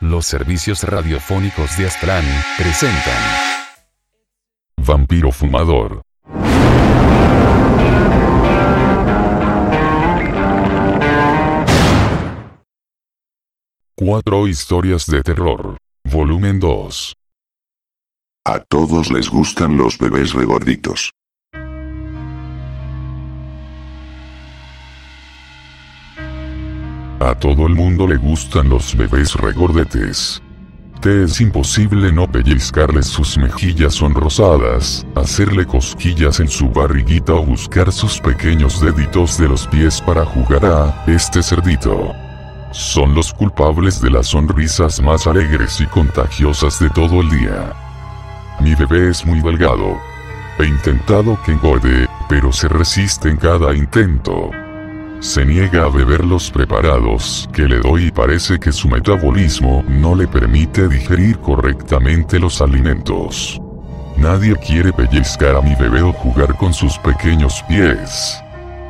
Los servicios radiofónicos de Aztlán presentan Vampiro Fumador. Cuatro historias de terror. Volumen 2. A todos les gustan los bebés regorditos. A todo el mundo le gustan los bebés regordetes. Te es imposible no pellizcarles sus mejillas sonrosadas, hacerle cosquillas en su barriguita o buscar sus pequeños deditos de los pies para jugar a este cerdito. Son los culpables de las sonrisas más alegres y contagiosas de todo el día. Mi bebé es muy delgado. He intentado que engorde, pero se resiste en cada intento. Se niega a beber los preparados que le doy y parece que su metabolismo no le permite digerir correctamente los alimentos. Nadie quiere pellizcar a mi bebé o jugar con sus pequeños pies.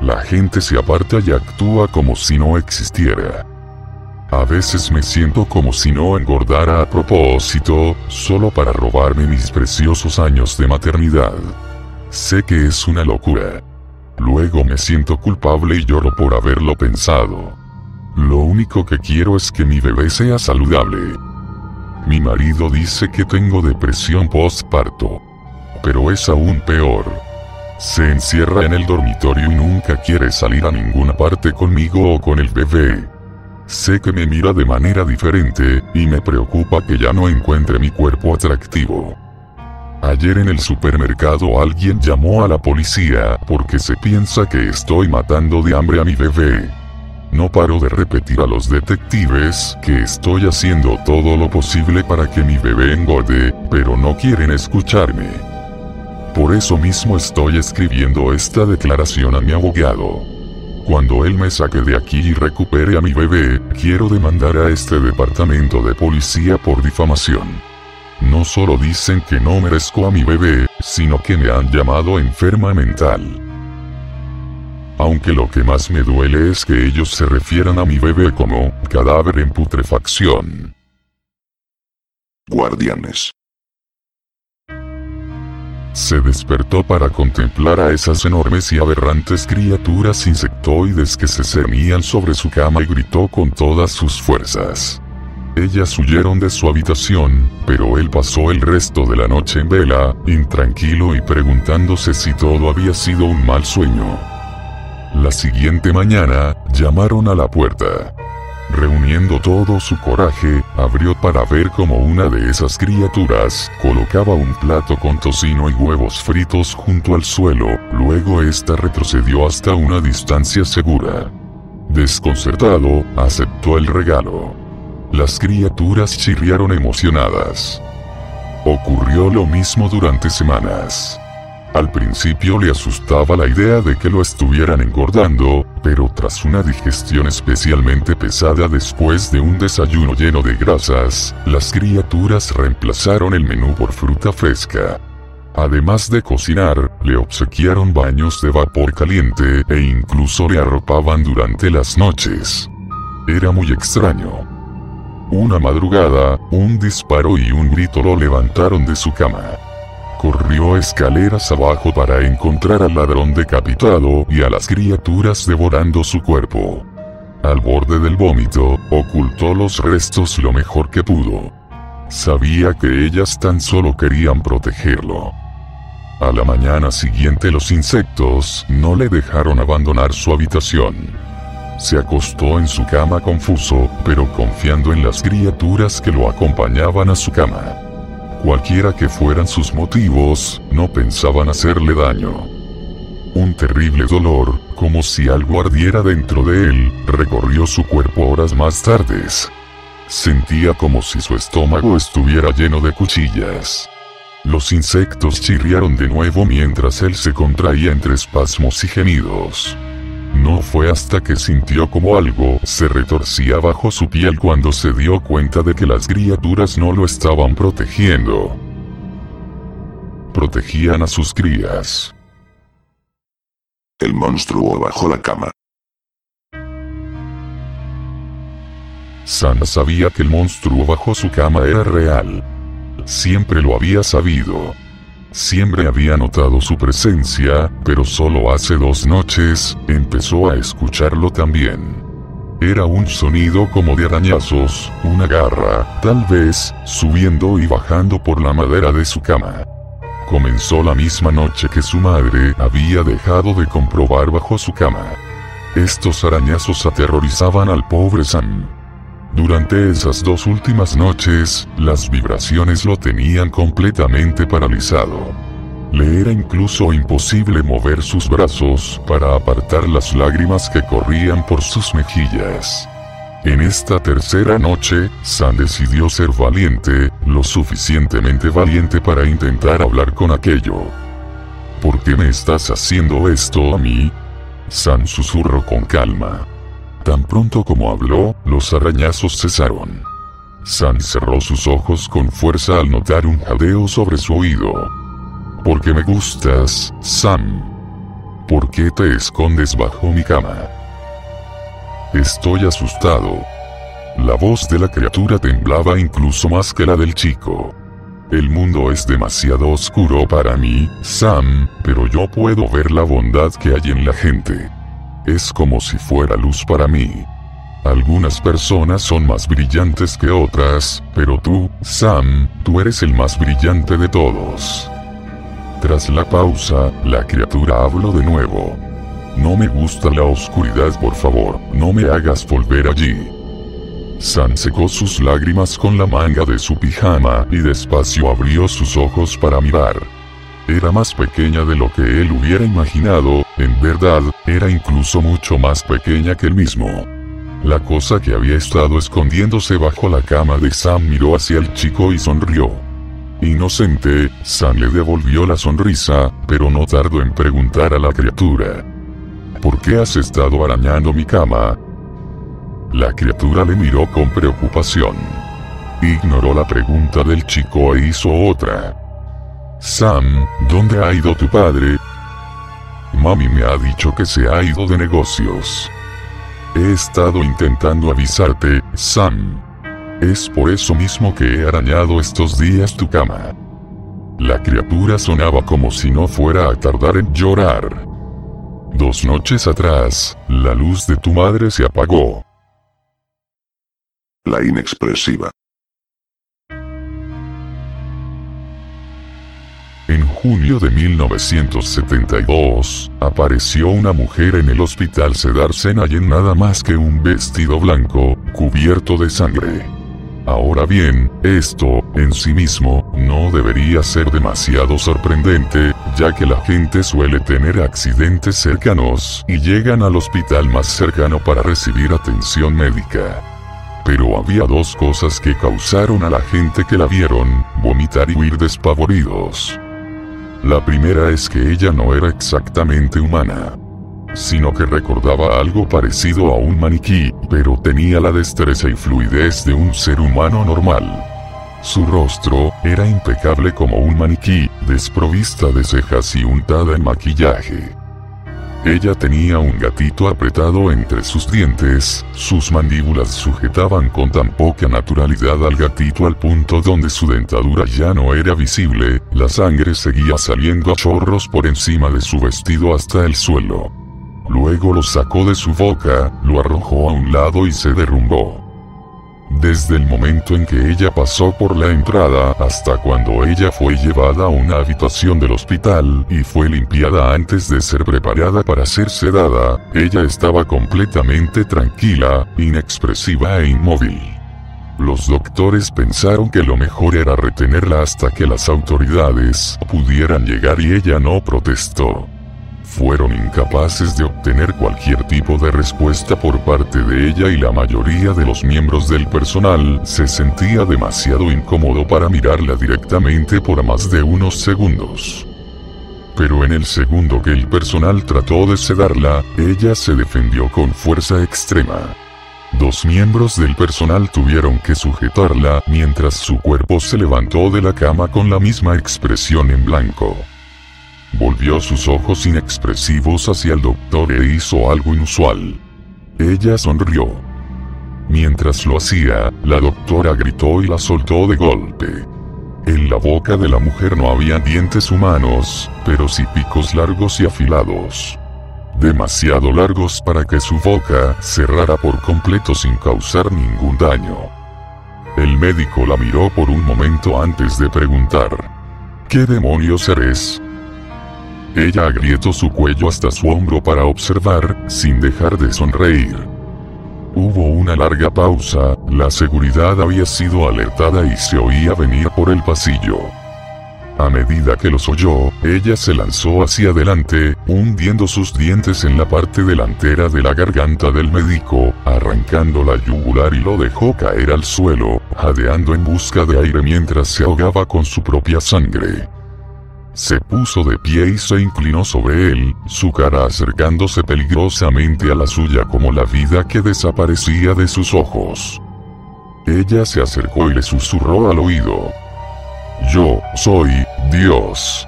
La gente se aparta y actúa como si no existiera. A veces me siento como si no engordara a propósito, solo para robarme mis preciosos años de maternidad. Sé que es una locura. Luego me siento culpable y lloro por haberlo pensado. Lo único que quiero es que mi bebé sea saludable. Mi marido dice que tengo depresión postparto. Pero es aún peor. Se encierra en el dormitorio y nunca quiere salir a ninguna parte conmigo o con el bebé. Sé que me mira de manera diferente, y me preocupa que ya no encuentre mi cuerpo atractivo. Ayer en el supermercado alguien llamó a la policía porque se piensa que estoy matando de hambre a mi bebé. No paro de repetir a los detectives que estoy haciendo todo lo posible para que mi bebé engorde, pero no quieren escucharme. Por eso mismo estoy escribiendo esta declaración a mi abogado. Cuando él me saque de aquí y recupere a mi bebé, quiero demandar a este departamento de policía por difamación. No solo dicen que no merezco a mi bebé, sino que me han llamado enferma mental. Aunque lo que más me duele es que ellos se refieran a mi bebé como cadáver en putrefacción. Guardianes. Se despertó para contemplar a esas enormes y aberrantes criaturas insectoides que se cernían sobre su cama y gritó con todas sus fuerzas. Ellas huyeron de su habitación, pero él pasó el resto de la noche en vela, intranquilo y preguntándose si todo había sido un mal sueño. La siguiente mañana, llamaron a la puerta. Reuniendo todo su coraje, abrió para ver cómo una de esas criaturas colocaba un plato con tocino y huevos fritos junto al suelo, luego ésta retrocedió hasta una distancia segura. Desconcertado, aceptó el regalo. Las criaturas chirriaron emocionadas. Ocurrió lo mismo durante semanas. Al principio le asustaba la idea de que lo estuvieran engordando, pero tras una digestión especialmente pesada después de un desayuno lleno de grasas, las criaturas reemplazaron el menú por fruta fresca. Además de cocinar, le obsequiaron baños de vapor caliente e incluso le arropaban durante las noches. Era muy extraño. Una madrugada, un disparo y un grito lo levantaron de su cama. Corrió escaleras abajo para encontrar al ladrón decapitado y a las criaturas devorando su cuerpo. Al borde del vómito, ocultó los restos lo mejor que pudo. Sabía que ellas tan solo querían protegerlo. A la mañana siguiente los insectos no le dejaron abandonar su habitación. Se acostó en su cama confuso, pero confiando en las criaturas que lo acompañaban a su cama. Cualquiera que fueran sus motivos, no pensaban hacerle daño. Un terrible dolor, como si algo ardiera dentro de él, recorrió su cuerpo horas más tardes. Sentía como si su estómago estuviera lleno de cuchillas. Los insectos chirriaron de nuevo mientras él se contraía entre espasmos y gemidos. No fue hasta que sintió como algo se retorcía bajo su piel cuando se dio cuenta de que las criaturas no lo estaban protegiendo. Protegían a sus crías. El monstruo bajo la cama. San sabía que el monstruo bajo su cama era real. Siempre lo había sabido. Siempre había notado su presencia, pero solo hace dos noches, empezó a escucharlo también. Era un sonido como de arañazos, una garra, tal vez, subiendo y bajando por la madera de su cama. Comenzó la misma noche que su madre había dejado de comprobar bajo su cama. Estos arañazos aterrorizaban al pobre Sam. Durante esas dos últimas noches, las vibraciones lo tenían completamente paralizado. Le era incluso imposible mover sus brazos para apartar las lágrimas que corrían por sus mejillas. En esta tercera noche, San decidió ser valiente, lo suficientemente valiente para intentar hablar con aquello. ¿Por qué me estás haciendo esto a mí? San susurró con calma. Tan pronto como habló, los arañazos cesaron. San cerró sus ojos con fuerza al notar un jadeo sobre su oído. ¿Por qué me gustas, Sam? ¿Por qué te escondes bajo mi cama? Estoy asustado. La voz de la criatura temblaba incluso más que la del chico. El mundo es demasiado oscuro para mí, Sam, pero yo puedo ver la bondad que hay en la gente. Es como si fuera luz para mí. Algunas personas son más brillantes que otras, pero tú, Sam, tú eres el más brillante de todos. Tras la pausa, la criatura habló de nuevo. No me gusta la oscuridad, por favor, no me hagas volver allí. Sam secó sus lágrimas con la manga de su pijama y despacio abrió sus ojos para mirar. Era más pequeña de lo que él hubiera imaginado, en verdad, era incluso mucho más pequeña que él mismo. La cosa que había estado escondiéndose bajo la cama de Sam miró hacia el chico y sonrió. Inocente, Sam le devolvió la sonrisa, pero no tardó en preguntar a la criatura. ¿Por qué has estado arañando mi cama? La criatura le miró con preocupación. Ignoró la pregunta del chico e hizo otra. Sam, ¿dónde ha ido tu padre? Mami me ha dicho que se ha ido de negocios. He estado intentando avisarte, Sam. Es por eso mismo que he arañado estos días tu cama. La criatura sonaba como si no fuera a tardar en llorar. Dos noches atrás, la luz de tu madre se apagó. La inexpresiva. En junio de 1972, apareció una mujer en el hospital Cedarsen en nada más que un vestido blanco, cubierto de sangre. Ahora bien, esto, en sí mismo, no debería ser demasiado sorprendente, ya que la gente suele tener accidentes cercanos y llegan al hospital más cercano para recibir atención médica. Pero había dos cosas que causaron a la gente que la vieron, vomitar y huir despavoridos. La primera es que ella no era exactamente humana, sino que recordaba algo parecido a un maniquí, pero tenía la destreza y fluidez de un ser humano normal. Su rostro era impecable como un maniquí, desprovista de cejas y untada en maquillaje. Ella tenía un gatito apretado entre sus dientes, sus mandíbulas sujetaban con tan poca naturalidad al gatito al punto donde su dentadura ya no era visible, la sangre seguía saliendo a chorros por encima de su vestido hasta el suelo. Luego lo sacó de su boca, lo arrojó a un lado y se derrumbó. Desde el momento en que ella pasó por la entrada hasta cuando ella fue llevada a una habitación del hospital y fue limpiada antes de ser preparada para ser sedada, ella estaba completamente tranquila, inexpresiva e inmóvil. Los doctores pensaron que lo mejor era retenerla hasta que las autoridades pudieran llegar y ella no protestó fueron incapaces de obtener cualquier tipo de respuesta por parte de ella y la mayoría de los miembros del personal se sentía demasiado incómodo para mirarla directamente por más de unos segundos. Pero en el segundo que el personal trató de sedarla, ella se defendió con fuerza extrema. Dos miembros del personal tuvieron que sujetarla mientras su cuerpo se levantó de la cama con la misma expresión en blanco. Volvió sus ojos inexpresivos hacia el doctor e hizo algo inusual. Ella sonrió. Mientras lo hacía, la doctora gritó y la soltó de golpe. En la boca de la mujer no había dientes humanos, pero sí picos largos y afilados. Demasiado largos para que su boca cerrara por completo sin causar ningún daño. El médico la miró por un momento antes de preguntar. ¿Qué demonios eres? Ella agrietó su cuello hasta su hombro para observar, sin dejar de sonreír. Hubo una larga pausa, la seguridad había sido alertada y se oía venir por el pasillo. A medida que los oyó, ella se lanzó hacia adelante, hundiendo sus dientes en la parte delantera de la garganta del médico, arrancando la yugular y lo dejó caer al suelo, jadeando en busca de aire mientras se ahogaba con su propia sangre. Se puso de pie y se inclinó sobre él, su cara acercándose peligrosamente a la suya como la vida que desaparecía de sus ojos. Ella se acercó y le susurró al oído. Yo soy Dios.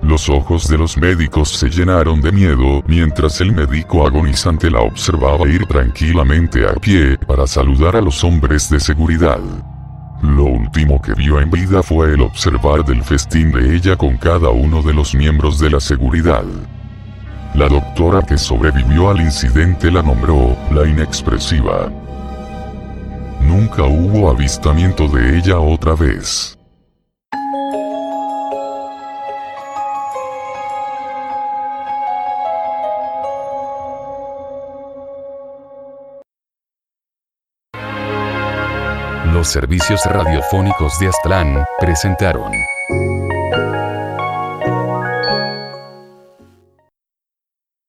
Los ojos de los médicos se llenaron de miedo mientras el médico agonizante la observaba ir tranquilamente a pie para saludar a los hombres de seguridad. Lo último que vio en vida fue el observar del festín de ella con cada uno de los miembros de la seguridad. La doctora que sobrevivió al incidente la nombró la inexpresiva. Nunca hubo avistamiento de ella otra vez. Los servicios radiofónicos de Aztlán presentaron.